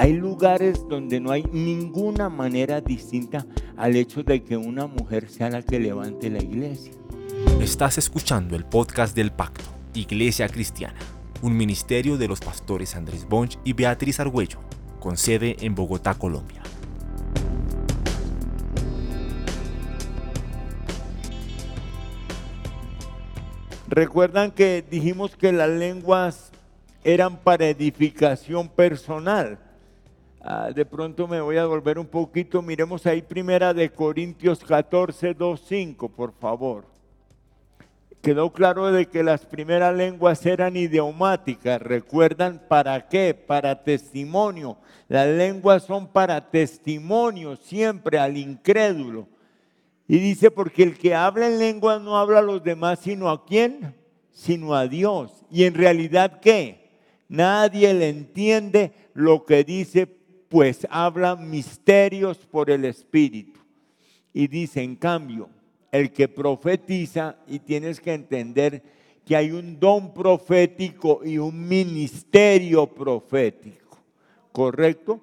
Hay lugares donde no hay ninguna manera distinta al hecho de que una mujer sea la que levante la iglesia. Estás escuchando el podcast del Pacto, Iglesia Cristiana, un ministerio de los pastores Andrés Bonch y Beatriz Argüello, con sede en Bogotá, Colombia. Recuerdan que dijimos que las lenguas eran para edificación personal. Ah, de pronto me voy a volver un poquito. Miremos ahí primera de Corintios 14, 2, 5, por favor. Quedó claro de que las primeras lenguas eran idiomáticas. ¿Recuerdan para qué? Para testimonio. Las lenguas son para testimonio siempre al incrédulo. Y dice, porque el que habla en lengua no habla a los demás, sino a quién? Sino a Dios. Y en realidad, ¿qué? Nadie le entiende lo que dice, pues habla misterios por el Espíritu. Y dice, en cambio, el que profetiza, y tienes que entender que hay un don profético y un ministerio profético. ¿Correcto?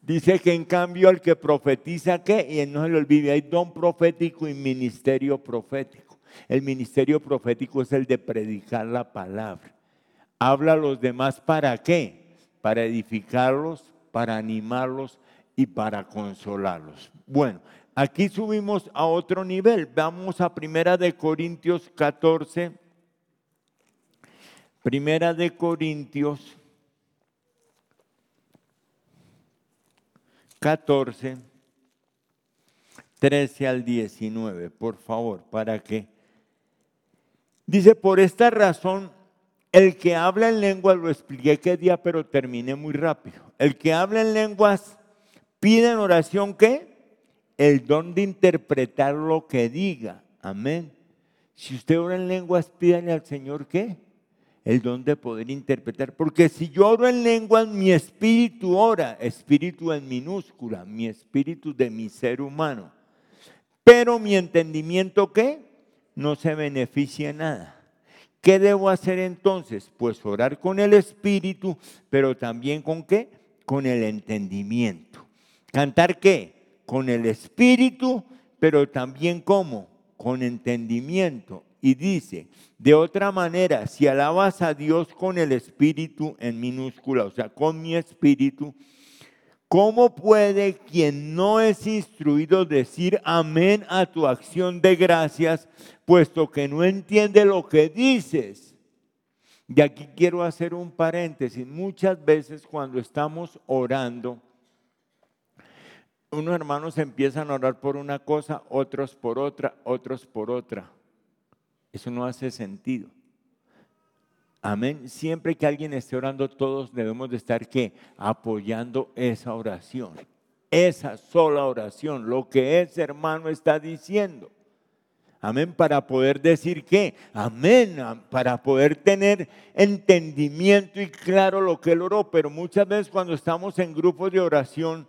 Dice que en cambio el que profetiza, ¿qué? Y no se le olvide, hay don profético y ministerio profético. El ministerio profético es el de predicar la palabra. Habla a los demás para qué? Para edificarlos, para animarlos y para consolarlos. Bueno, aquí subimos a otro nivel. Vamos a Primera de Corintios 14. Primera de Corintios 14, 13 al 19, por favor, para que... Dice, por esta razón, el que habla en lenguas, lo expliqué qué día, pero terminé muy rápido. El que habla en lenguas pide en oración qué? El don de interpretar lo que diga. Amén. Si usted ora en lenguas, pídale al Señor qué? el don de poder interpretar. Porque si yo oro en lenguas, mi espíritu ora, espíritu en minúscula, mi espíritu de mi ser humano. Pero mi entendimiento, ¿qué? No se beneficia nada. ¿Qué debo hacer entonces? Pues orar con el espíritu, pero también con qué? Con el entendimiento. ¿Cantar qué? Con el espíritu, pero también cómo? Con entendimiento y dice, de otra manera, si alabas a Dios con el espíritu en minúscula, o sea, con mi espíritu, ¿cómo puede quien no es instruido decir amén a tu acción de gracias, puesto que no entiende lo que dices? Y aquí quiero hacer un paréntesis. Muchas veces cuando estamos orando, unos hermanos empiezan a orar por una cosa, otros por otra, otros por otra. Eso no hace sentido. Amén. Siempre que alguien esté orando, todos debemos de estar que apoyando esa oración. Esa sola oración, lo que ese hermano está diciendo. Amén, para poder decir qué. Amén, para poder tener entendimiento y claro lo que él oró. Pero muchas veces cuando estamos en grupos de oración,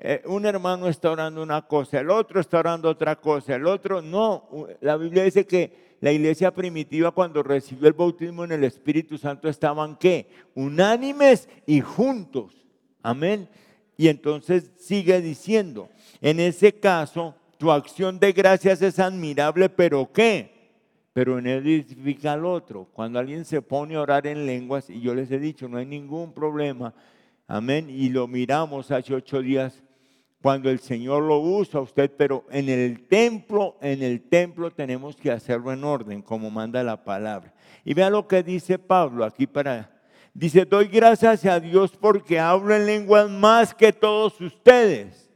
eh, un hermano está orando una cosa, el otro está orando otra cosa, el otro no. La Biblia dice que la iglesia primitiva cuando recibió el bautismo en el Espíritu Santo estaban qué? Unánimes y juntos. Amén. Y entonces sigue diciendo, en ese caso, tu acción de gracias es admirable, pero ¿qué? Pero en él edifica al otro. Cuando alguien se pone a orar en lenguas, y yo les he dicho, no hay ningún problema, amén, y lo miramos hace ocho días cuando el Señor lo usa usted, pero en el templo, en el templo tenemos que hacerlo en orden, como manda la palabra. Y vea lo que dice Pablo aquí para... Dice, doy gracias a Dios porque hablo en lenguas más que todos ustedes.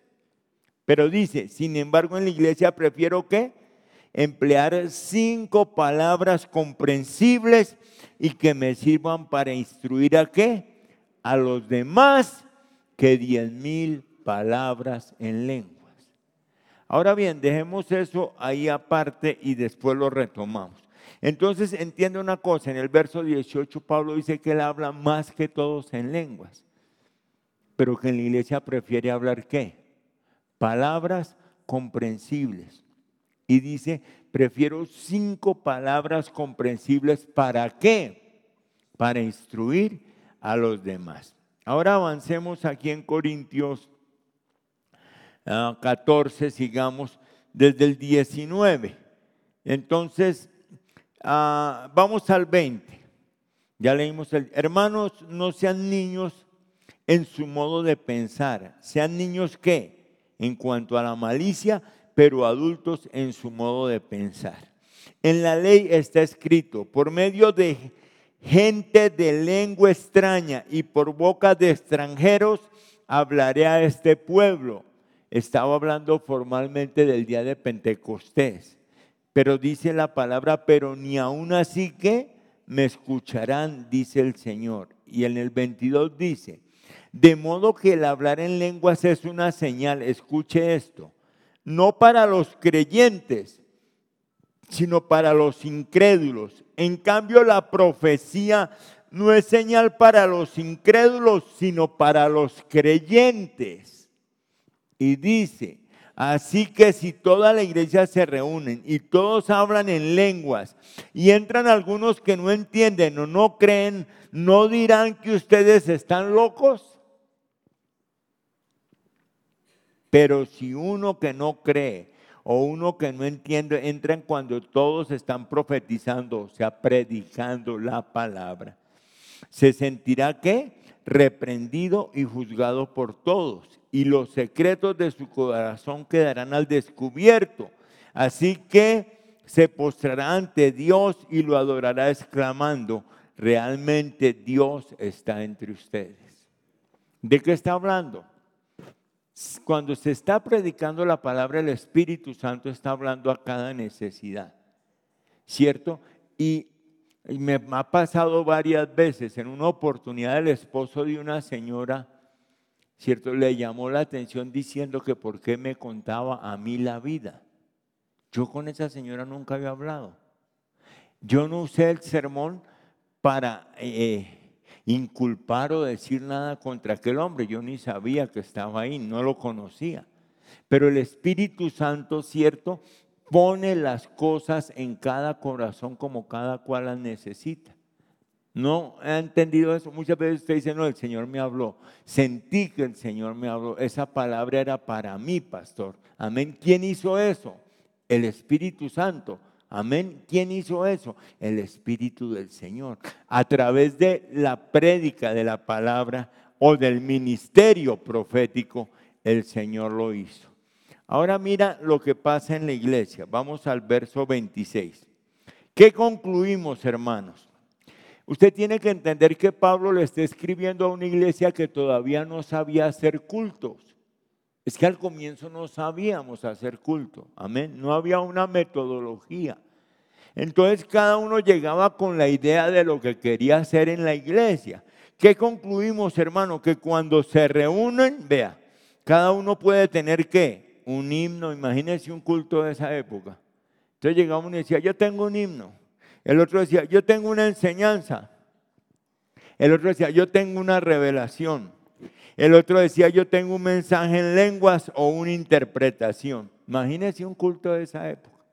Pero dice, sin embargo en la iglesia prefiero que emplear cinco palabras comprensibles y que me sirvan para instruir a qué? A los demás que diez mil palabras en lenguas. Ahora bien, dejemos eso ahí aparte y después lo retomamos. Entonces entiende una cosa, en el verso 18 Pablo dice que él habla más que todos en lenguas, pero que en la iglesia prefiere hablar qué? Palabras comprensibles. Y dice, prefiero cinco palabras comprensibles, ¿para qué? Para instruir a los demás. Ahora avancemos aquí en Corintios 14, ah, sigamos desde el 19. Entonces, ah, vamos al 20. Ya leímos el, hermanos, no sean niños en su modo de pensar, sean niños que, en cuanto a la malicia, pero adultos en su modo de pensar. En la ley está escrito, por medio de gente de lengua extraña y por boca de extranjeros, hablaré a este pueblo. Estaba hablando formalmente del día de Pentecostés, pero dice la palabra, pero ni aún así que me escucharán, dice el Señor. Y en el 22 dice, de modo que el hablar en lenguas es una señal, escuche esto, no para los creyentes, sino para los incrédulos. En cambio, la profecía no es señal para los incrédulos, sino para los creyentes. Y dice, así que si toda la iglesia se reúnen y todos hablan en lenguas y entran algunos que no entienden o no creen, ¿no dirán que ustedes están locos? Pero si uno que no cree o uno que no entiende, entran cuando todos están profetizando, o sea, predicando la palabra. Se sentirá que reprendido y juzgado por todos, y los secretos de su corazón quedarán al descubierto. Así que se postrará ante Dios y lo adorará exclamando, realmente Dios está entre ustedes. ¿De qué está hablando? cuando se está predicando la palabra, el Espíritu Santo está hablando a cada necesidad, ¿cierto? Y, me ha pasado varias veces, en una oportunidad el esposo de una señora, ¿cierto? Le llamó la atención diciendo que por qué me contaba a mí la vida. Yo con esa señora nunca había hablado. Yo no usé el sermón para... Eh, inculpar o decir nada contra aquel hombre. Yo ni sabía que estaba ahí, no lo conocía. Pero el Espíritu Santo, cierto, pone las cosas en cada corazón como cada cual las necesita. ¿No ha entendido eso? Muchas veces usted dice, no, el Señor me habló. Sentí que el Señor me habló. Esa palabra era para mí, pastor. Amén. ¿Quién hizo eso? El Espíritu Santo. Amén. ¿Quién hizo eso? El Espíritu del Señor. A través de la prédica de la palabra o del ministerio profético, el Señor lo hizo. Ahora mira lo que pasa en la iglesia. Vamos al verso 26. ¿Qué concluimos, hermanos? Usted tiene que entender que Pablo le está escribiendo a una iglesia que todavía no sabía hacer cultos. Es que al comienzo no sabíamos hacer culto, amén. No había una metodología. Entonces cada uno llegaba con la idea de lo que quería hacer en la iglesia. ¿Qué concluimos, hermano? Que cuando se reúnen, vea, cada uno puede tener qué? Un himno, imagínense un culto de esa época. Entonces llegamos y decía, yo tengo un himno. El otro decía, yo tengo una enseñanza. El otro decía, yo tengo una revelación. El otro decía, yo tengo un mensaje en lenguas o una interpretación. Imagínense un culto de esa época.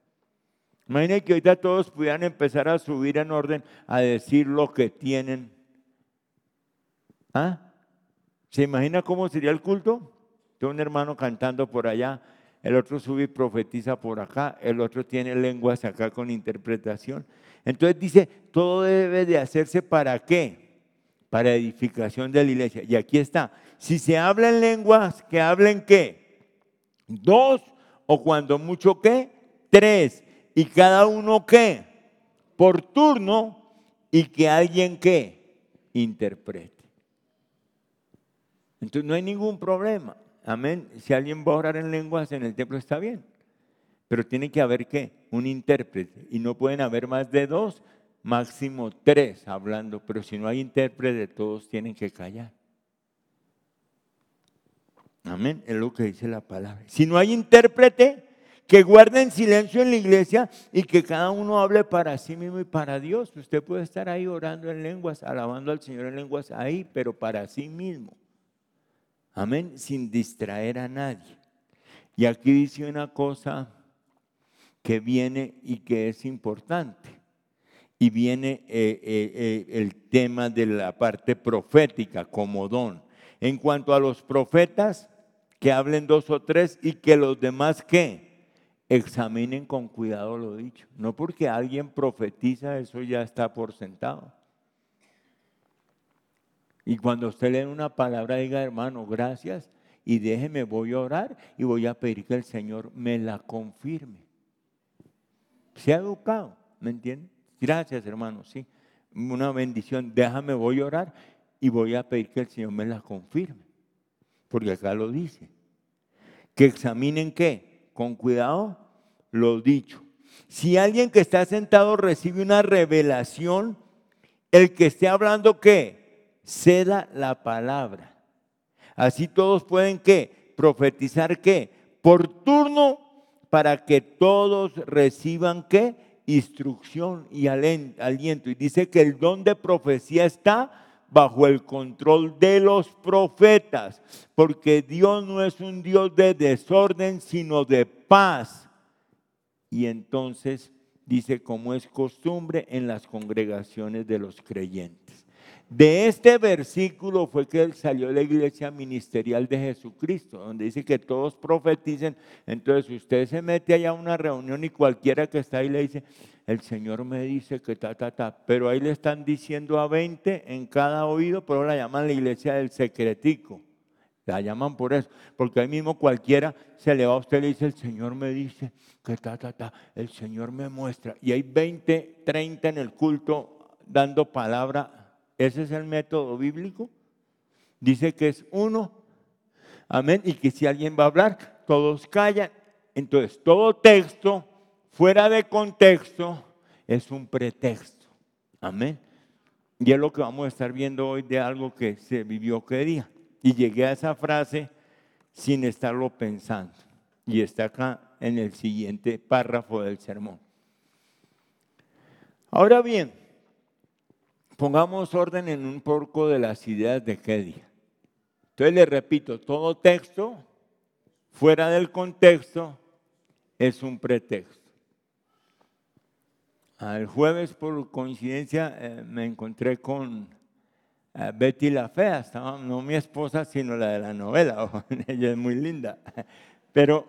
Imagínense que ahorita todos pudieran empezar a subir en orden a decir lo que tienen. ¿Ah? ¿Se imagina cómo sería el culto? Tengo un hermano cantando por allá, el otro sube y profetiza por acá, el otro tiene lenguas acá con interpretación. Entonces dice, todo debe de hacerse para qué? Para edificación de la iglesia. Y aquí está, si se habla en lenguas, que hablen qué? Dos o cuando mucho qué? Tres. Y cada uno qué? Por turno y que alguien qué? Interprete. Entonces no hay ningún problema. Amén. Si alguien va a orar en lenguas en el templo está bien. Pero tiene que haber qué? Un intérprete. Y no pueden haber más de dos, máximo tres hablando. Pero si no hay intérprete, todos tienen que callar. Amén, es lo que dice la palabra. Si no hay intérprete, que guarden silencio en la iglesia y que cada uno hable para sí mismo y para Dios. Usted puede estar ahí orando en lenguas, alabando al Señor en lenguas ahí, pero para sí mismo. Amén, sin distraer a nadie. Y aquí dice una cosa que viene y que es importante. Y viene eh, eh, eh, el tema de la parte profética como don. En cuanto a los profetas, que hablen dos o tres y que los demás que examinen con cuidado lo dicho. No porque alguien profetiza, eso ya está por sentado. Y cuando usted lee una palabra, diga, hermano, gracias, y déjeme, voy a orar y voy a pedir que el Señor me la confirme. Se ha educado, ¿me entiende? Gracias, hermano, sí. Una bendición, déjame, voy a orar y voy a pedir que el Señor me la confirme. Porque acá lo dice. Que examinen qué? Con cuidado lo dicho. Si alguien que está sentado recibe una revelación, el que esté hablando qué? Ceda la palabra. Así todos pueden qué? Profetizar qué? Por turno para que todos reciban qué? Instrucción y aliento. Y dice que el don de profecía está bajo el control de los profetas, porque Dios no es un Dios de desorden, sino de paz. Y entonces dice, como es costumbre en las congregaciones de los creyentes. De este versículo fue que salió la iglesia ministerial de Jesucristo, donde dice que todos profeticen. Entonces usted se mete allá a una reunión y cualquiera que está ahí le dice, el Señor me dice que ta, ta, ta. Pero ahí le están diciendo a 20 en cada oído, pero la llaman la iglesia del secretico. La llaman por eso, porque ahí mismo cualquiera se le va a usted y le dice, el Señor me dice que ta, ta, ta, el Señor me muestra. Y hay 20, 30 en el culto dando palabra ese es el método bíblico. Dice que es uno. Amén. Y que si alguien va a hablar, todos callan. Entonces, todo texto fuera de contexto es un pretexto. Amén. Y es lo que vamos a estar viendo hoy de algo que se vivió que día. Y llegué a esa frase sin estarlo pensando. Y está acá en el siguiente párrafo del sermón. Ahora bien, pongamos orden en un poco de las ideas de día. Entonces le repito, todo texto fuera del contexto es un pretexto. El jueves, por coincidencia, eh, me encontré con eh, Betty la Fea, no mi esposa, sino la de la novela. Ella es muy linda. Pero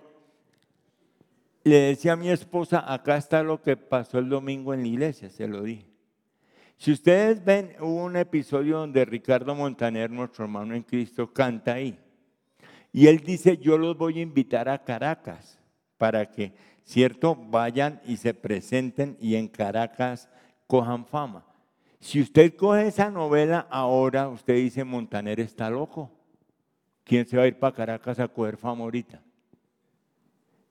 le decía a mi esposa, acá está lo que pasó el domingo en la iglesia, se lo dije. Si ustedes ven, hubo un episodio donde Ricardo Montaner, nuestro hermano en Cristo, canta ahí. Y él dice, yo los voy a invitar a Caracas para que, cierto, vayan y se presenten y en Caracas cojan fama. Si usted coge esa novela ahora, usted dice, Montaner está loco. ¿Quién se va a ir para Caracas a coger fama ahorita?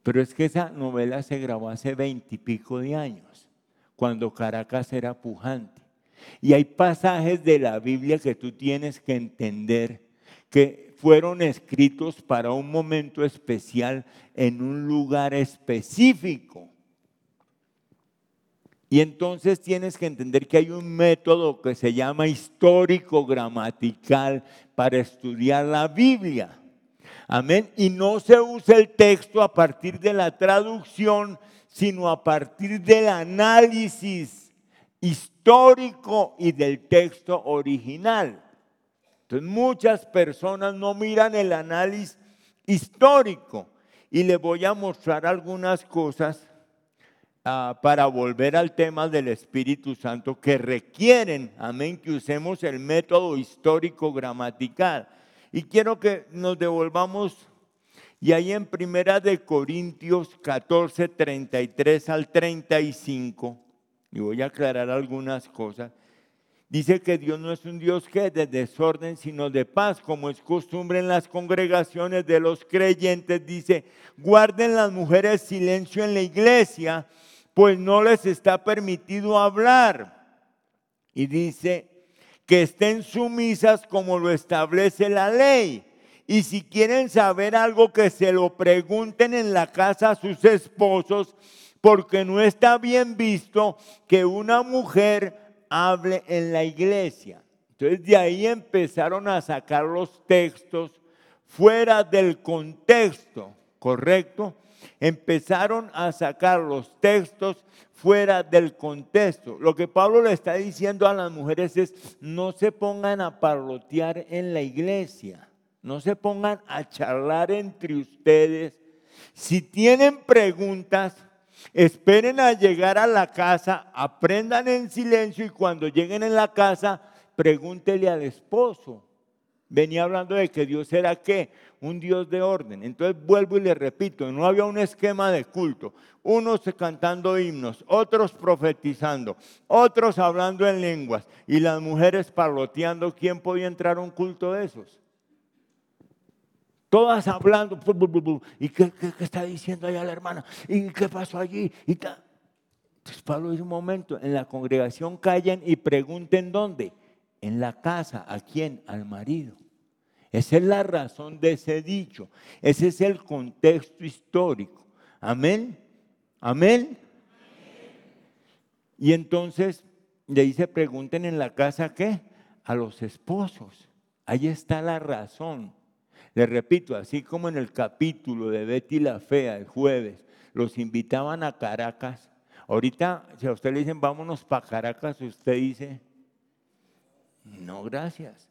Pero es que esa novela se grabó hace veintipico de años, cuando Caracas era pujante. Y hay pasajes de la Biblia que tú tienes que entender que fueron escritos para un momento especial en un lugar específico. Y entonces tienes que entender que hay un método que se llama histórico gramatical para estudiar la Biblia. Amén. Y no se usa el texto a partir de la traducción, sino a partir del análisis histórico y del texto original. Entonces muchas personas no miran el análisis histórico y le voy a mostrar algunas cosas ah, para volver al tema del Espíritu Santo que requieren, amén, que usemos el método histórico gramatical. Y quiero que nos devolvamos y ahí en Primera de Corintios 14, 33 al 35 y voy a aclarar algunas cosas, dice que Dios no es un Dios que de desorden, sino de paz, como es costumbre en las congregaciones de los creyentes. Dice, guarden las mujeres silencio en la iglesia, pues no les está permitido hablar. Y dice que estén sumisas como lo establece la ley. Y si quieren saber algo, que se lo pregunten en la casa a sus esposos porque no está bien visto que una mujer hable en la iglesia. Entonces de ahí empezaron a sacar los textos fuera del contexto, ¿correcto? Empezaron a sacar los textos fuera del contexto. Lo que Pablo le está diciendo a las mujeres es, no se pongan a parlotear en la iglesia. No se pongan a charlar entre ustedes. Si tienen preguntas, esperen a llegar a la casa, aprendan en silencio y cuando lleguen en la casa, pregúntele al esposo. Venía hablando de que Dios era qué? Un Dios de orden. Entonces vuelvo y le repito, no había un esquema de culto. Unos cantando himnos, otros profetizando, otros hablando en lenguas y las mujeres parloteando. ¿Quién podía entrar a un culto de esos? Todas hablando. ¿Y qué, está diciendo allá la hermana? ¿Y qué pasó allí? Y Entonces Pablo dice un momento, en la congregación callen y pregunten dónde en la casa. ¿A quién? Al marido. Esa es la razón de ese dicho. Ese es el contexto histórico. Amén. Amén. Y entonces le dice, pregunten en la casa qué? A los esposos. Ahí está la razón. Le repito, así como en el capítulo de Betty la Fea el jueves, los invitaban a Caracas. Ahorita, si a usted le dicen, vámonos para Caracas, usted dice, no, gracias.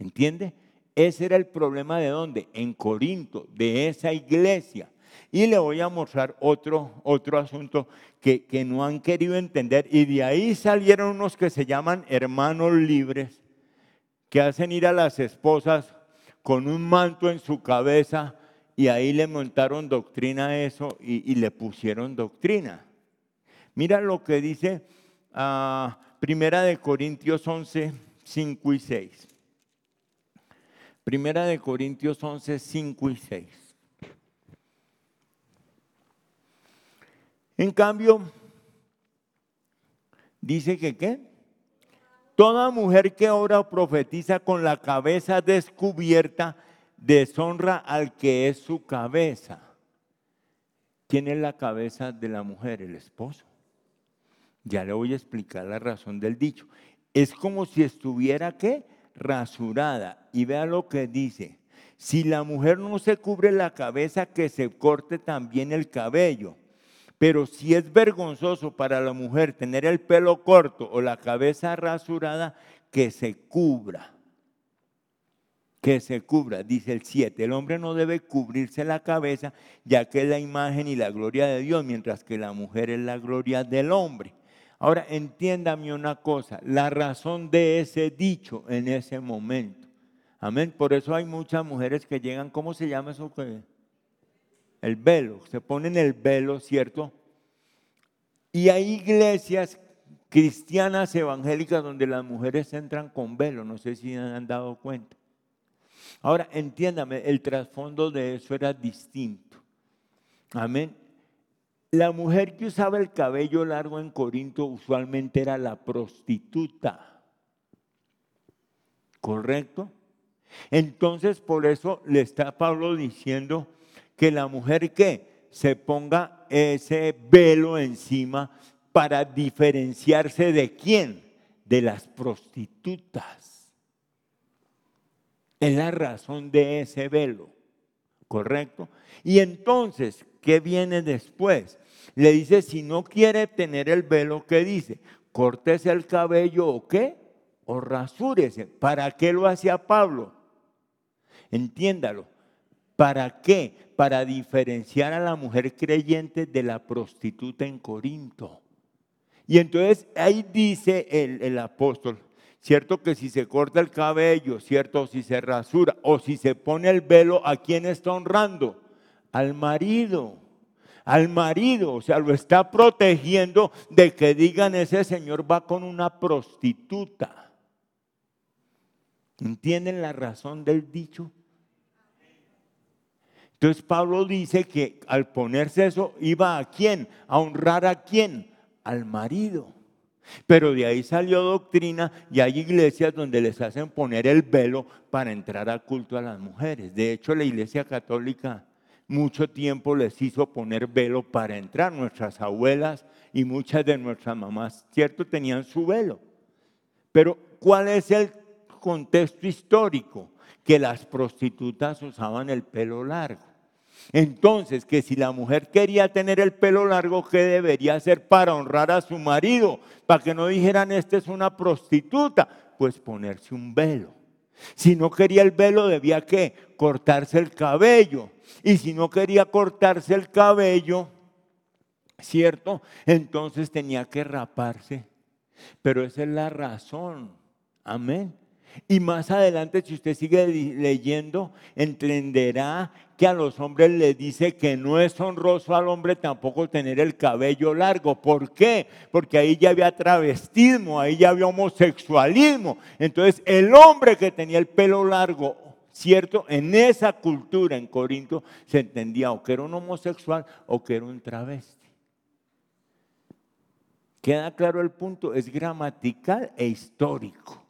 ¿Entiende? Ese era el problema de dónde? En Corinto, de esa iglesia. Y le voy a mostrar otro, otro asunto que, que no han querido entender. Y de ahí salieron unos que se llaman hermanos libres, que hacen ir a las esposas con un manto en su cabeza y ahí le montaron doctrina a eso y, le pusieron doctrina. Mira lo que dice ah, Primera de Corintios 11, 5 y 6. Primera de Corintios 11, 5 y 6. En cambio, dice que qué? Toda mujer que ora o profetiza con la cabeza descubierta deshonra al que es su cabeza. ¿Quién es la cabeza de la mujer? El esposo. Ya le voy a explicar la razón del dicho. Es como si estuviera qué? Rasurada. Y vea lo que dice. Si la mujer no se cubre la cabeza, que se corte también el cabello. Pero si es vergonzoso para la mujer tener el pelo corto o la cabeza rasurada, que se cubra. Que se cubra, dice el 7. El hombre no debe cubrirse la cabeza, ya que es la imagen y la gloria de Dios, mientras que la mujer es la gloria del hombre. Ahora entiéndame una cosa, la razón de ese dicho en ese momento. Amén. Por eso hay muchas mujeres que llegan, ¿cómo se llama eso? El velo, se ponen el velo, ¿cierto? Y hay iglesias cristianas evangélicas donde las mujeres entran con velo, no sé si han dado cuenta. Ahora, entiéndame, el trasfondo de eso era distinto. Amén. La mujer que usaba el cabello largo en Corinto usualmente era la prostituta. ¿Correcto? Entonces, por eso le está Pablo diciendo que la mujer que se ponga ese velo encima para diferenciarse de quién? De las prostitutas. Es la razón de ese velo, ¿correcto? Y entonces, ¿qué viene después? Le dice, si no quiere tener el velo, ¿qué dice? Córtese el cabello o qué? O rasúrese. ¿Para qué lo hacía Pablo? Entiéndalo. ¿Para qué? Para diferenciar a la mujer creyente de la prostituta en Corinto. Y entonces ahí dice el, el apóstol, cierto que si se corta el cabello, cierto, si se rasura o si se pone el velo, ¿a quién está honrando? Al marido al marido, o sea, lo está protegiendo de que digan ese señor va con una prostituta. ¿Entienden la razón del dicho? Entonces Pablo dice que al ponerse eso iba a quién, a honrar a quién, al marido. Pero de ahí salió doctrina y hay iglesias donde les hacen poner el velo para entrar a culto a las mujeres. De hecho, la iglesia católica mucho tiempo les hizo poner velo para entrar. Nuestras abuelas y muchas de nuestras mamás, ¿cierto? Tenían su velo. Pero ¿cuál es el contexto histórico? Que las prostitutas usaban el pelo largo. Entonces, que si la mujer quería tener el pelo largo, ¿qué debería hacer para honrar a su marido? Para que no dijeran, esta es una prostituta, pues ponerse un velo. Si no quería el velo, debía que cortarse el cabello. Y si no quería cortarse el cabello, ¿cierto? Entonces tenía que raparse. Pero esa es la razón. Amén. Y más adelante, si usted sigue leyendo, entenderá que a los hombres le dice que no es honroso al hombre tampoco tener el cabello largo. ¿Por qué? Porque ahí ya había travestismo, ahí ya había homosexualismo. Entonces, el hombre que tenía el pelo largo, ¿cierto? En esa cultura en Corinto se entendía o que era un homosexual o que era un travesti. ¿Queda claro el punto? Es gramatical e histórico.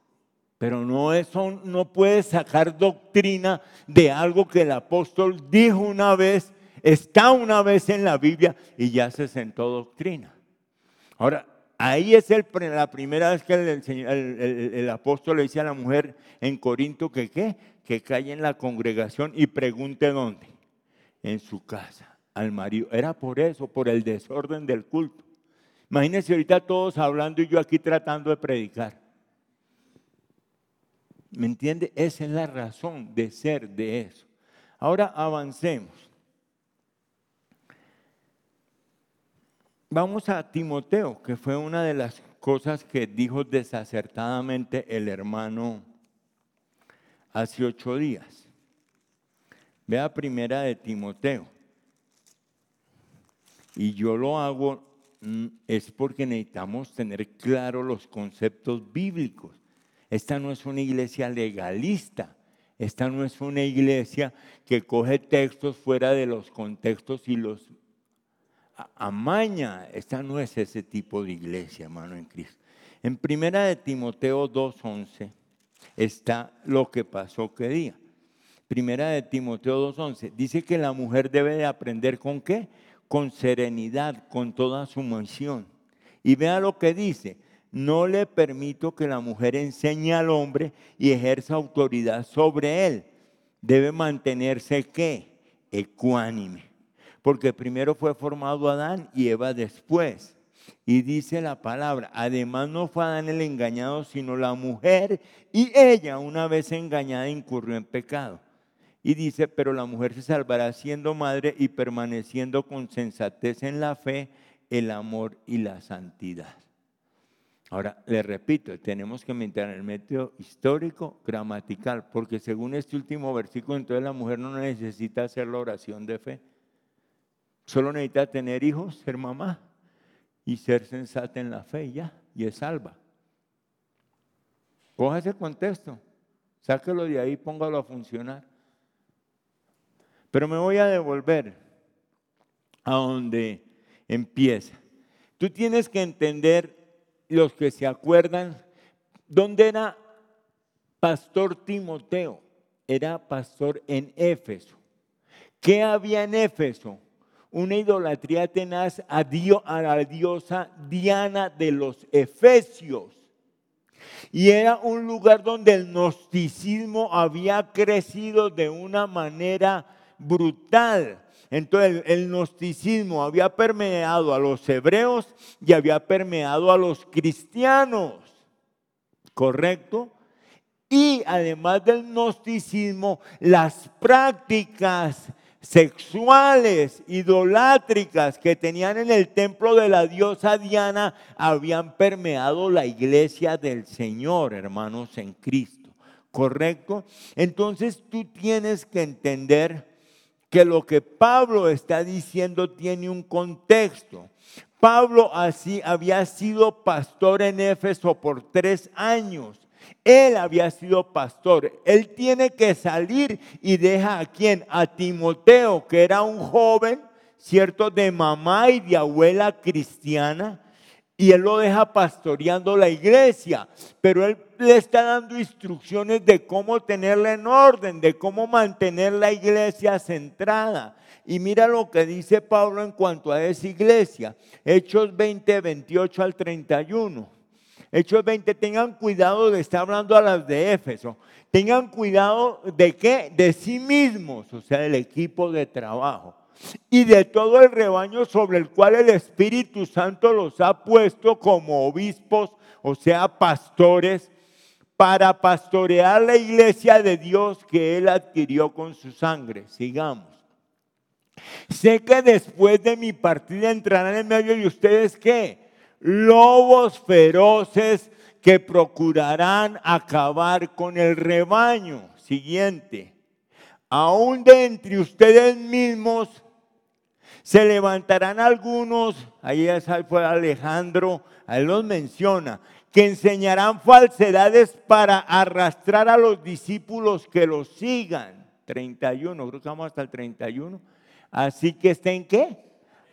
Pero no, eso no puede sacar doctrina de algo que el apóstol dijo una vez, está una vez en la Biblia y ya se sentó doctrina. Ahora, ahí es la primera vez que el, apóstol le dice a la mujer en Corinto que qué, que calle en la congregación y pregunte dónde, en su casa, al marido. Era por eso, por el desorden del culto. Imagínense ahorita todos hablando y yo aquí tratando de predicar. ¿Me entiende? Esa es la razón de ser de eso. Ahora avancemos. Vamos a Timoteo, que fue una de las cosas que dijo desacertadamente el hermano hace ocho días. Vea primera de Timoteo. Y yo lo hago mm, es porque necesitamos tener claros los conceptos bíblicos. Esta no es una iglesia legalista. Esta no es una iglesia que coge textos fuera de los contextos y los amaña. Esta no es ese tipo de iglesia, hermano en Cristo. En primera de Timoteo 2.11 está lo que pasó que día. Primera de Timoteo 2.11 dice que la mujer debe de aprender con qué? Con serenidad, con toda su sumisión. Y vea lo que dice, no le permito que la mujer enseñe al hombre y ejerza autoridad sobre él. Debe mantenerse qué? Ecuánime. Porque primero fue formado Adán y Eva después. Y dice la palabra, además no fue Adán el engañado, sino la mujer, y ella una vez engañada incurrió en pecado. Y dice, pero la mujer se salvará siendo madre y permaneciendo con sensatez en la fe, el amor y la santidad. Ahora, le repito, tenemos que meter el método histórico, gramatical, porque según este último versículo, entonces la mujer no necesita hacer la oración de fe. Solo necesita tener hijos, ser mamá y ser sensata en la fe, ya, y es salva. Coja ese contexto, sáquelo de ahí, póngalo a funcionar. Pero me voy a devolver a donde empieza. Tú tienes que entender los que se acuerdan, ¿dónde era pastor Timoteo? Era pastor en Éfeso. ¿Qué había en Éfeso? Una idolatría tenaz a, a la diosa Diana de los Efesios. Y era un lugar donde el gnosticismo había crecido de una manera brutal. Entonces el, gnosticismo había permeado a los hebreos y había permeado a los cristianos. ¿Correcto? Y además del gnosticismo, las prácticas sexuales, idolátricas que tenían en el templo de la diosa Diana habían permeado la iglesia del Señor, hermanos, en Cristo. ¿Correcto? Entonces tú tienes que entender que lo que Pablo está diciendo tiene un contexto. Pablo así había sido pastor en Éfeso por tres años. Él había sido pastor. Él tiene que salir y deja a quién? A Timoteo, que era un joven, ¿cierto? De mamá y de abuela cristiana y él lo deja pastoreando la iglesia, pero él le está dando instrucciones de cómo tenerla en orden, de cómo mantener la iglesia centrada. Y mira lo que dice Pablo en cuanto a esa iglesia, Hechos 20, 28 al 31. Hechos 20, tengan cuidado de estar hablando a las de Éfeso. Tengan cuidado de qué? De sí mismos, o sea, del equipo de trabajo y de todo el rebaño sobre el cual el Espíritu Santo los ha puesto como obispos, o sea, pastores, para pastorear la iglesia de Dios que él adquirió con su sangre. Sigamos. Sé que después de mi partida entrarán en medio de ustedes que lobos feroces que procurarán acabar con el rebaño. Siguiente. Aún de entre ustedes mismos se levantarán algunos, ahí fue Alejandro, ahí los menciona, que enseñarán falsedades para arrastrar a los discípulos que los sigan. 31, creo que vamos hasta el 31. Así que estén qué?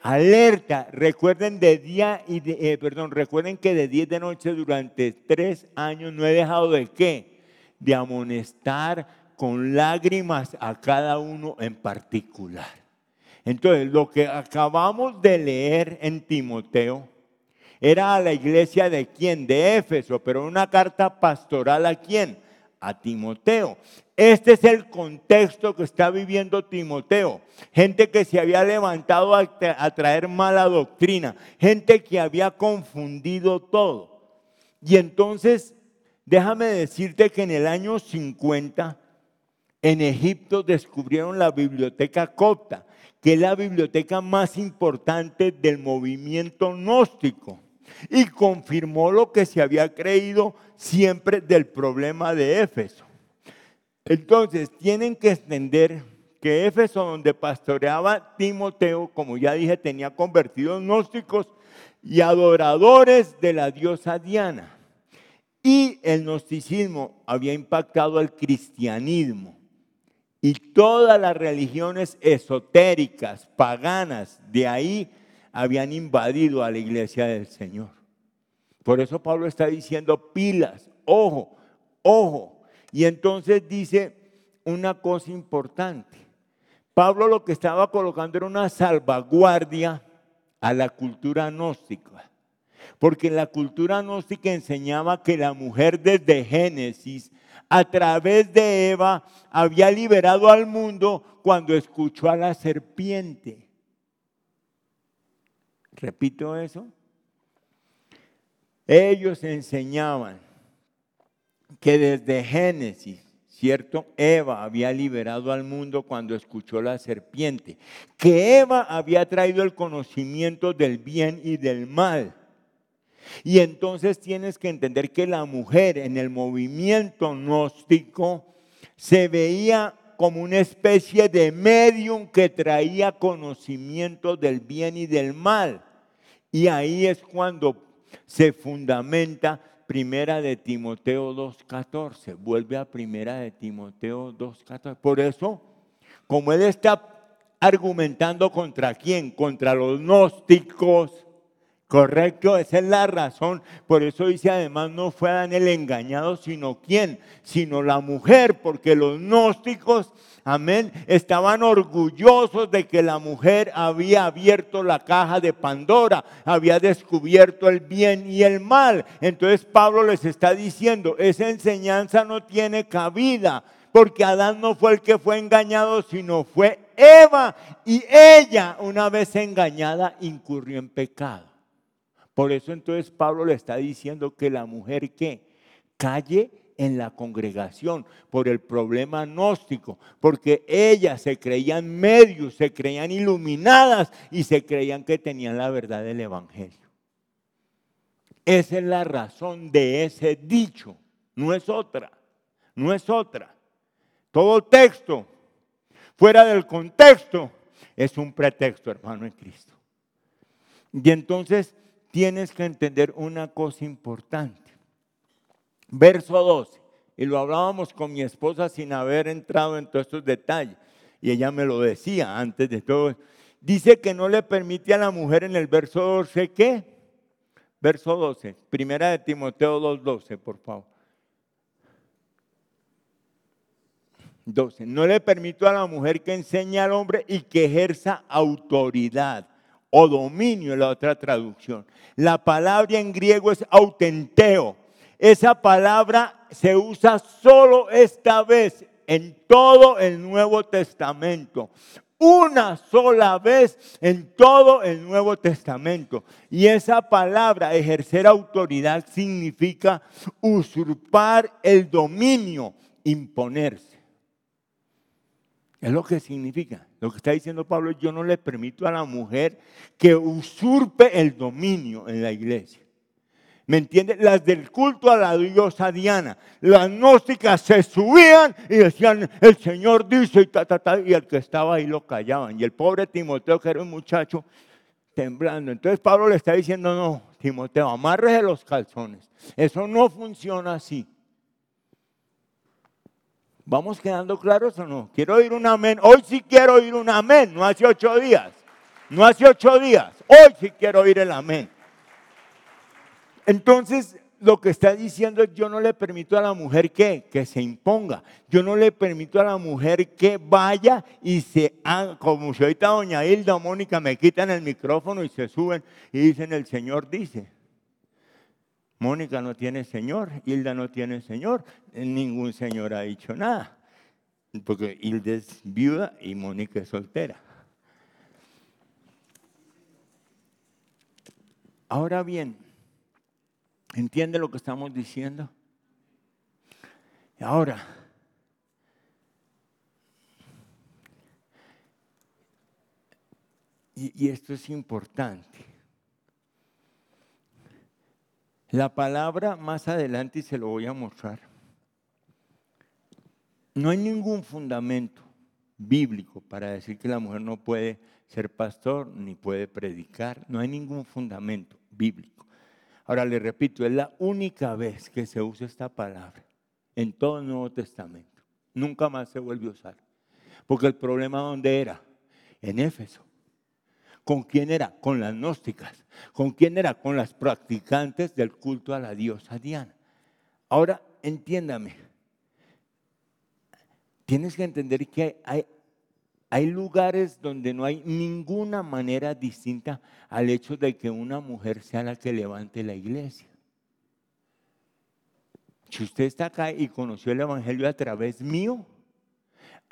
Alerta. Recuerden de día y de, eh, perdón, recuerden que de día y de noche durante tres años no he dejado de qué? De amonestar con lágrimas a cada uno en particular. Entonces, lo que acabamos de leer en Timoteo era a la iglesia de quién? De Éfeso, pero una carta pastoral a quién? A Timoteo. Este es el contexto que está viviendo Timoteo. Gente que se había levantado a, traer mala doctrina, gente que había confundido todo. Y entonces, déjame decirte que en el año 50, en Egipto descubrieron la biblioteca copta, que es la biblioteca más importante del movimiento gnóstico. Y confirmó lo que se había creído siempre del problema de Éfeso. Entonces, tienen que entender que Éfeso, donde pastoreaba Timoteo, como ya dije, tenía convertidos gnósticos y adoradores de la diosa Diana. Y el gnosticismo había impactado al cristianismo. Y todas las religiones esotéricas, paganas, de ahí habían invadido a la iglesia del Señor. Por eso Pablo está diciendo pilas, ojo, ojo. Y entonces dice una cosa importante. Pablo lo que estaba colocando era una salvaguardia a la cultura gnóstica. Porque la cultura gnóstica enseñaba que la mujer desde Génesis a través de Eva había liberado al mundo cuando escuchó a la serpiente. Repito eso. Ellos enseñaban que desde Génesis, ¿cierto? Eva había liberado al mundo cuando escuchó la serpiente, que Eva había traído el conocimiento del bien y del mal y entonces tienes que entender que la mujer en el movimiento gnóstico se veía como una especie de medium que traía conocimiento del bien y del mal. Y ahí es cuando se fundamenta Primera de Timoteo 2.14. Vuelve a Primera de Timoteo 2.14. Por eso, como él está argumentando contra quién? Contra los gnósticos Correcto, esa es la razón. Por eso dice además no fue Adán el engañado, sino quién, sino la mujer, porque los gnósticos, amén, estaban orgullosos de que la mujer había abierto la caja de Pandora, había descubierto el bien y el mal. Entonces Pablo les está diciendo, esa enseñanza no tiene cabida, porque Adán no fue el que fue engañado, sino fue Eva, y ella, una vez engañada, incurrió en pecado. Por eso entonces Pablo le está diciendo que la mujer que calle en la congregación por el problema gnóstico, porque ellas se creían medios, se creían iluminadas y se creían que tenían la verdad del Evangelio. Esa es la razón de ese dicho, no es otra, no es otra. Todo texto fuera del contexto es un pretexto, hermano en Cristo. Y entonces tienes que entender una cosa importante. Verso 12, y lo hablábamos con mi esposa sin haber entrado en todos estos detalles, y ella me lo decía antes de todo. Dice que no le permite a la mujer en el verso 12, ¿qué? Verso 12, primera de Timoteo 2.12, por favor. 12. No le permito a la mujer que enseñe al hombre y que ejerza autoridad o dominio en la otra traducción. La palabra en griego es autenteo. Esa palabra se usa solo esta vez en todo el Nuevo Testamento. una sola vez en todo el Nuevo Testamento. Y esa palabra, ejercer autoridad, significa usurpar el dominio, imponerse. Es lo que significa. Lo que está diciendo Pablo, yo no le permito a la mujer que usurpe el dominio en la iglesia. ¿Me entiendes? Las del culto a la diosa Diana. Las gnósticas se subían y decían, el Señor dice y ta, ta, ta, y el que estaba ahí lo callaban. Y el pobre Timoteo, que era un muchacho, temblando. Entonces Pablo le está diciendo, no, Timoteo, amarre los calzones. Eso no funciona así. ¿Vamos quedando claros o no? Quiero oír un amén. Hoy sí quiero oír un amén, no hace ocho días. No hace ocho días. Hoy sí quiero oír el amén. Entonces, lo que está diciendo es, yo no le permito a la mujer que, que se imponga. Yo no le permito a la mujer que vaya y se haga, como si ahorita doña Hilda o Mónica me quitan el micrófono y se suben y dicen, el Señor dice. Mónica no tiene Señor, Hilda no tiene Señor, ningún Señor ha dicho nada. Porque Hilda es viuda y Mónica es soltera. Ahora bien, ¿Entiende lo que estamos diciendo? Ahora, y, y, esto es importante. La palabra más adelante y se lo voy a mostrar. No hay ningún fundamento bíblico para decir que la mujer no puede ser pastor ni puede predicar. No hay ningún fundamento bíblico. Ahora le repito, es la única vez que se usa esta palabra en todo el Nuevo Testamento. Nunca más se vuelve a usar. Porque el problema dónde era? En Éfeso. ¿Con quién era? Con las gnósticas. ¿Con quién era? Con las practicantes del culto a la diosa Diana. Ahora, entiéndame. Tienes que entender que hay, hay lugares donde no hay ninguna manera distinta al hecho de que una mujer sea la que levante la iglesia. Si usted está acá y conoció el Evangelio a través mío,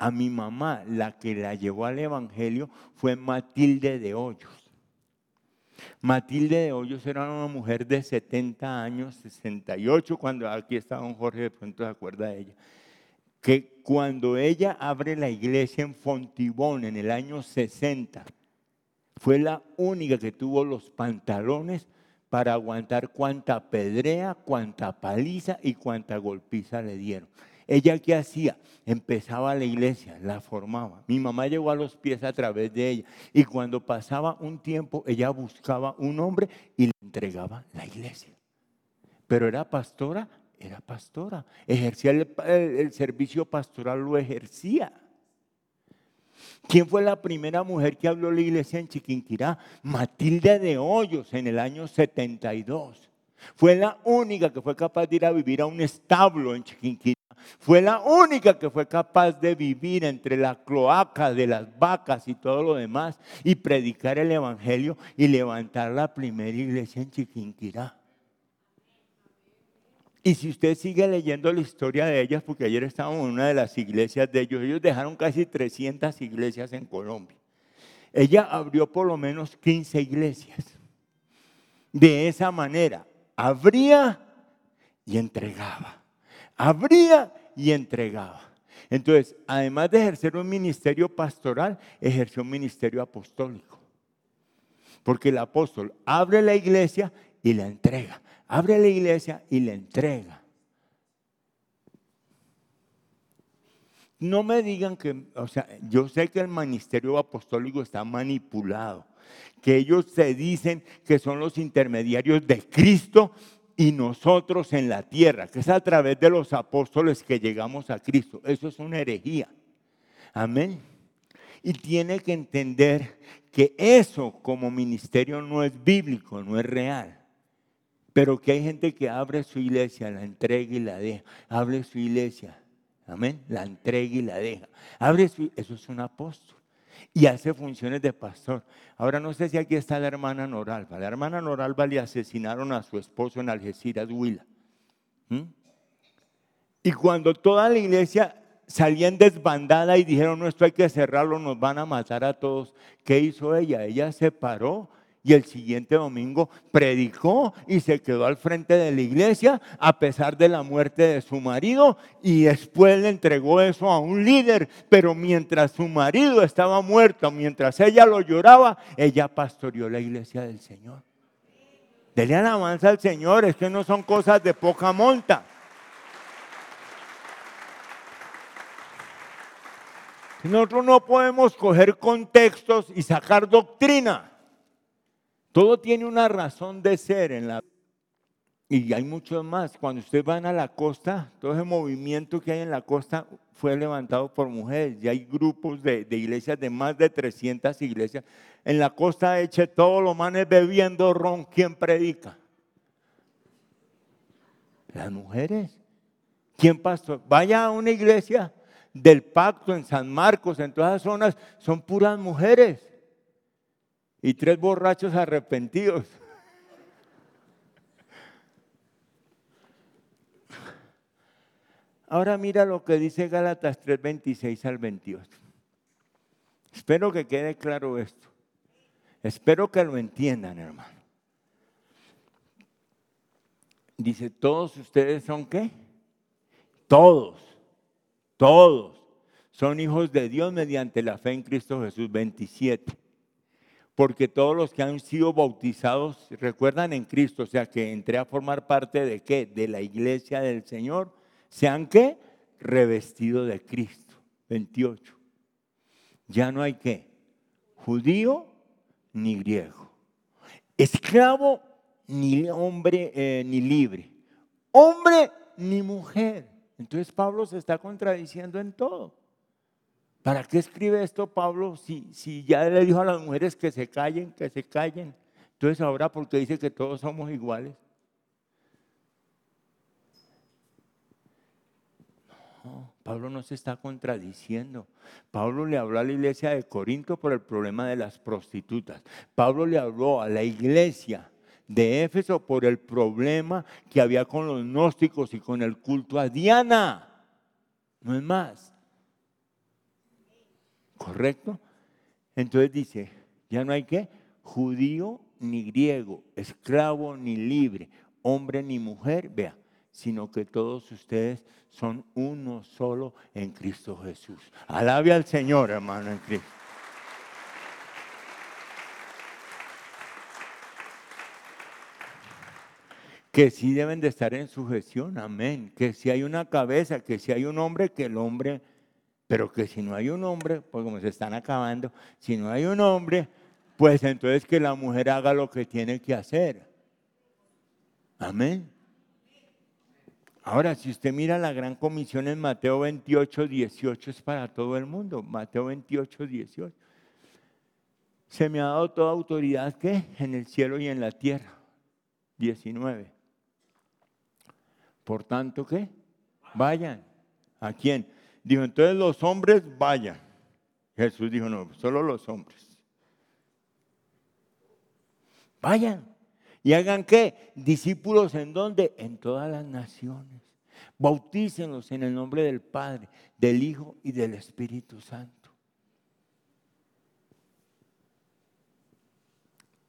a mi mamá, la que la llevó al Evangelio, fue Matilde de Hoyos. Matilde de Hoyos era una mujer de 70 años, 68, cuando aquí estaba un Jorge, de pronto se acuerda de ella que cuando ella abre la iglesia en Fontibón en el año 60, fue la única que tuvo los pantalones para aguantar cuanta pedrea, cuanta paliza y cuanta golpiza le dieron. Ella qué hacía? Empezaba la iglesia, la formaba. Mi mamá llegó a los pies a través de ella y cuando pasaba un tiempo ella buscaba un hombre y le entregaba la iglesia. Pero era pastora era pastora. Ejercía el, servicio pastoral, lo ejercía. ¿Quién fue la primera mujer que habló la iglesia en Chiquinquirá? Matilde de Hoyos en el año 72. Fue la única que fue capaz de ir a vivir a un establo en Chiquinquirá. Fue la única que fue capaz de vivir entre la cloaca de las vacas y todo lo demás y predicar el evangelio y levantar la primera iglesia en Chiquinquirá. Y si usted sigue leyendo la historia de ellas, porque ayer estábamos en una de las iglesias de ellos, ellos dejaron casi 300 iglesias en Colombia. Ella abrió por lo menos 15 iglesias. De esa manera, abría y entregaba. Abría y entregaba. Entonces, además de ejercer un ministerio pastoral, ejerció un ministerio apostólico. Porque el apóstol abre la iglesia y la entrega abre la iglesia y le entrega. No me digan que, o sea, yo sé que el ministerio apostólico está manipulado, que ellos se dicen que son los intermediarios de Cristo y nosotros en la tierra, que es a través de los apóstoles que llegamos a Cristo. Eso es una herejía. Amén. Y tiene que entender que eso como ministerio no es bíblico, no es real. Pero que hay gente que abre su iglesia, la entrega y la deja. Abre su iglesia, amén, la entrega y la deja. Abre su, eso es un apóstol. Y hace funciones de pastor. Ahora no sé si aquí está la hermana Noralba. La hermana Noralba le asesinaron a su esposo en Algeciras, Huila. ¿Mm? Y cuando toda la iglesia salían desbandada y dijeron, no, esto hay que cerrarlo, nos van a matar a todos. ¿Qué hizo ella? Ella se paró y el siguiente domingo predicó y se quedó al frente de la iglesia a pesar de la muerte de su marido y después le entregó eso a un líder, pero mientras su marido estaba muerto, mientras ella lo lloraba, ella pastoreó la iglesia del Señor. Dele alabanza al Señor, es que no son cosas de poca monta. Nosotros no podemos coger contextos y sacar doctrina. Todo tiene una razón de ser en la y hay muchos más. Cuando ustedes van a la costa, todo ese movimiento que hay en la costa fue levantado por mujeres. Y hay grupos de, iglesias de más de 300 iglesias. En la costa eche todos los manes bebiendo ron. ¿Quién predica? Las mujeres. ¿Quién pastor? Vaya a una iglesia del pacto en San Marcos, en todas las zonas, son puras mujeres y tres borrachos arrepentidos. Ahora mira lo que dice Gálatas 3, 26 al 28. Espero que quede claro esto. Espero que lo entiendan, hermano. Dice, todos ustedes son qué? Todos, todos son hijos de Dios mediante la fe en Cristo Jesús 27 porque todos los que han sido bautizados recuerdan en Cristo, o sea que entré a formar parte de qué? De la iglesia del Señor, sean qué? Revestido de Cristo. 28. Ya no hay qué? Judío ni griego. Esclavo ni hombre eh, ni libre. Hombre ni mujer. Entonces Pablo se está contradiciendo en todo. ¿Para qué escribe esto Pablo si, ya le dijo a las mujeres que se callen, que se callen? Entonces ahora porque dice que todos somos iguales. No, Pablo no se está contradiciendo. Pablo le habló a la iglesia de Corinto por el problema de las prostitutas. Pablo le habló a la iglesia de Éfeso por el problema que había con los gnósticos y con el culto a Diana. No es más. ¿Correcto? Entonces dice, ya no hay que judío ni griego, esclavo ni libre, hombre ni mujer, vea, sino que todos ustedes son uno solo en Cristo Jesús. Alabe al Señor, hermano, en Cristo. que sí deben de estar en sujeción, amén. Que si hay una cabeza, que si hay un hombre, que el hombre pero que si no hay un hombre, pues como se están acabando, si no hay un hombre, pues entonces que la mujer haga lo que tiene que hacer. Amén. Ahora, si usted mira la gran comisión en Mateo 28, 18, es para todo el mundo. Mateo 28, 18. Se me ha dado toda autoridad que en el cielo y en la tierra. 19. Por tanto, ¿qué? Vayan. ¿A quién? Dijo, entonces los hombres vayan. Jesús dijo, no, solo los hombres. Vayan. ¿Y hagan qué? Discípulos en dónde? En todas las naciones. Bautícenlos en el nombre del Padre, del Hijo y del Espíritu Santo.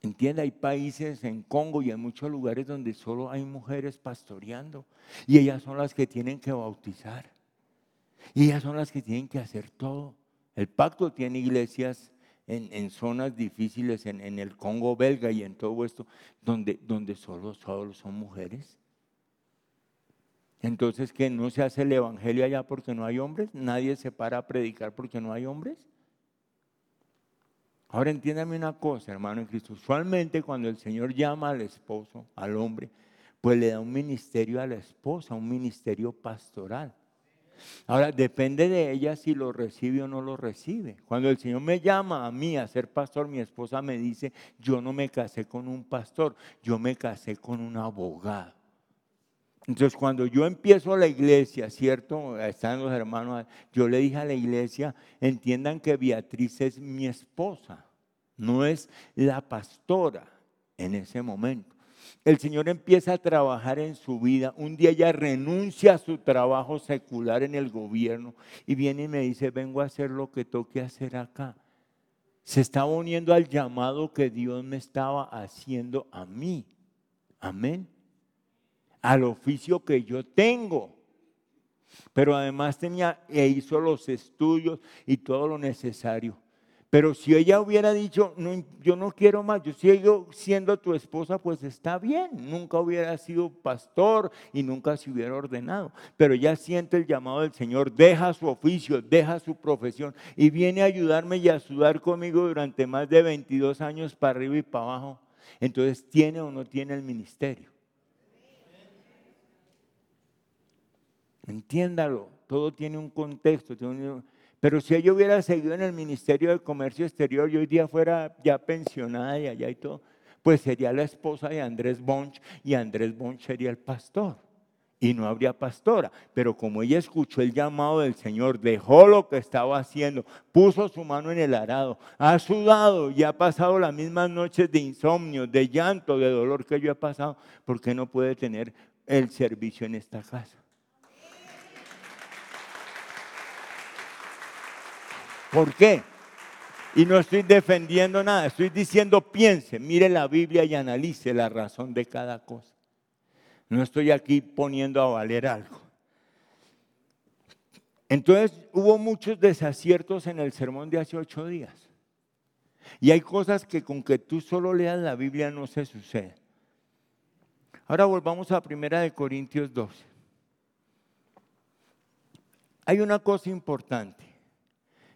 Entiende, hay países en Congo y en muchos lugares donde solo hay mujeres pastoreando y ellas son las que tienen que bautizar. Y ellas son las que tienen que hacer todo. El pacto tiene iglesias en, zonas difíciles, en, el Congo belga y en todo esto, donde, donde solo, solo son mujeres. Entonces, que no se hace el evangelio allá porque no hay hombres, nadie se para a predicar porque no hay hombres. Ahora entiéndame una cosa, hermano en Cristo. Usualmente cuando el Señor llama al esposo, al hombre, pues le da un ministerio a la esposa, un ministerio pastoral. Ahora, depende de ella si lo recibe o no lo recibe. Cuando el Señor me llama a mí a ser pastor, mi esposa me dice, yo no me casé con un pastor, yo me casé con un abogado. Entonces, cuando yo empiezo la iglesia, ¿cierto? Están los hermanos, yo le dije a la iglesia, entiendan que Beatriz es mi esposa, no es la pastora en ese momento. El Señor empieza a trabajar en su vida. Un día ella renuncia a su trabajo secular en el gobierno y viene y me dice, vengo a hacer lo que toque hacer acá. Se estaba uniendo al llamado que Dios me estaba haciendo a mí. Amén. Al oficio que yo tengo. Pero además tenía e hizo los estudios y todo lo necesario. Pero si ella hubiera dicho, yo no quiero más, yo sigo siendo tu esposa, pues está bien. Nunca hubiera sido pastor y nunca se hubiera ordenado. Pero ella siente el llamado del Señor, deja su oficio, deja su profesión y viene a ayudarme y a sudar conmigo durante más de 22 años para arriba y para abajo. Entonces, ¿tiene o no tiene el ministerio? Entiéndalo, todo tiene un contexto. Pero si ella hubiera seguido en el Ministerio de Comercio Exterior y hoy día fuera ya pensionada y allá y todo, pues sería la esposa de Andrés Bonch y Andrés Bonch sería el pastor. Y no habría pastora. Pero como ella escuchó el llamado del Señor, dejó lo que estaba haciendo, puso su mano en el arado, ha sudado y ha pasado las mismas noches de insomnio, de llanto, de dolor que yo he pasado, porque no puede tener el servicio en esta casa? ¿Por qué? Y no estoy defendiendo nada, estoy diciendo piense, mire la Biblia y analice la razón de cada cosa. No estoy aquí poniendo a valer algo. Entonces hubo muchos desaciertos en el sermón de hace ocho días. Y hay cosas que con que tú solo leas la Biblia no se sucede. Ahora volvamos a Primera de Corintios 12. Hay una cosa importante.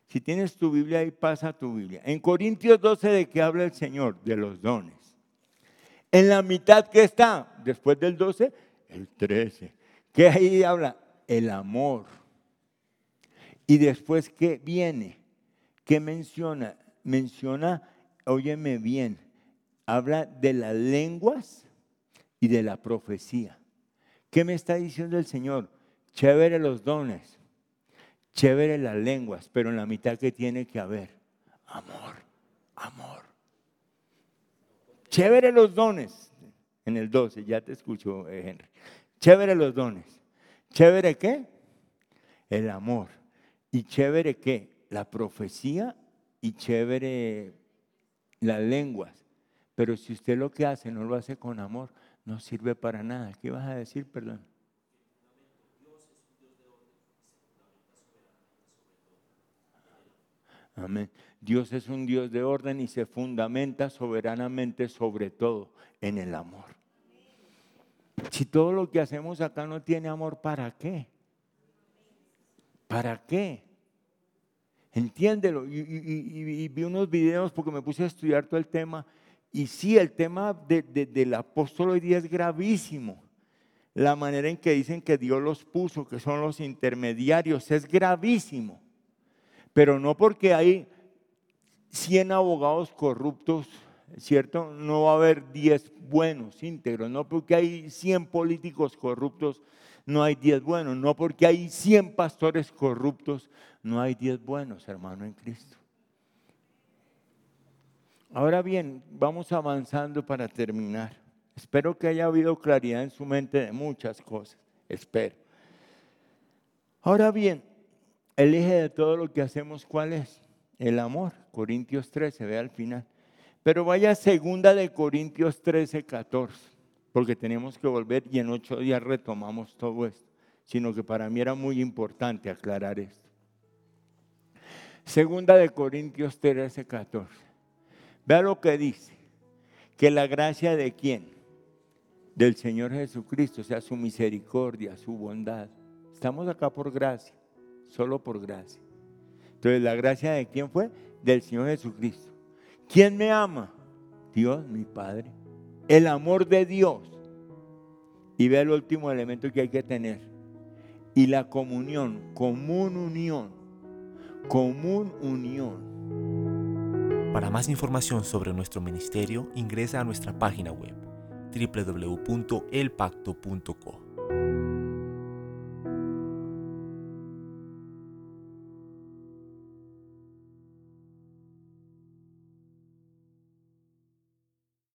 Si tienes tu Biblia ahí, pasa tu Biblia. En Corintios 12, ¿de qué habla el Señor? De los dones. En la mitad que está, después del 12, el 13. ¿Qué ahí habla? El amor. Y después, ¿qué viene? ¿Qué menciona? Menciona, óyeme bien, habla de las lenguas y de la profecía. ¿Qué me está diciendo el Señor? Chévere los dones Chévere las lenguas, pero en la mitad que tiene que haber amor, amor. Chévere los dones. En el 12, ya te escucho, eh, Henry. Chévere los dones. ¿Chévere qué? El amor. ¿Y chévere qué? La profecía y chévere las lenguas. Pero si usted lo que hace no lo hace con amor, no sirve para nada. ¿Qué vas a decir, perdón? Amén. Dios es un Dios de orden y se fundamenta soberanamente sobre todo en el amor. Si todo lo que hacemos acá no tiene amor, ¿para qué? ¿Para qué? Entiéndelo. Y, vi unos videos porque me puse a estudiar todo el tema. Y sí, el tema del apóstol hoy día es gravísimo. La manera en que dicen que Dios los puso, que son los intermediarios, es gravísimo. Pero no porque hay 100 abogados corruptos, ¿cierto? No va a haber 10 buenos, íntegros. No porque hay 100 políticos corruptos, no hay 10 buenos. No porque hay 100 pastores corruptos, no hay 10 buenos, hermano en Cristo. Ahora bien, vamos avanzando para terminar. Espero que haya habido claridad en su mente de muchas cosas. Espero. Ahora bien, el eje de todo lo que hacemos, ¿cuál es? El amor. Corintios 13, ve al final. Pero vaya segunda de Corintios 13, 14, porque tenemos que volver y en ocho días retomamos todo esto, sino que para mí era muy importante aclarar esto. Segunda de Corintios 13, 14. Vea lo que dice, que la gracia de quién? Del Señor Jesucristo, o sea, su misericordia, su bondad. Estamos acá por gracia solo por gracia. Entonces, ¿la gracia de quién fue? Del Señor Jesucristo. ¿Quién me ama? Dios, mi Padre. El amor de Dios. Y ve el último elemento que hay que tener. Y la comunión, común unión. Común unión. Para más información sobre nuestro ministerio, ingresa a nuestra página web www.elpacto.co.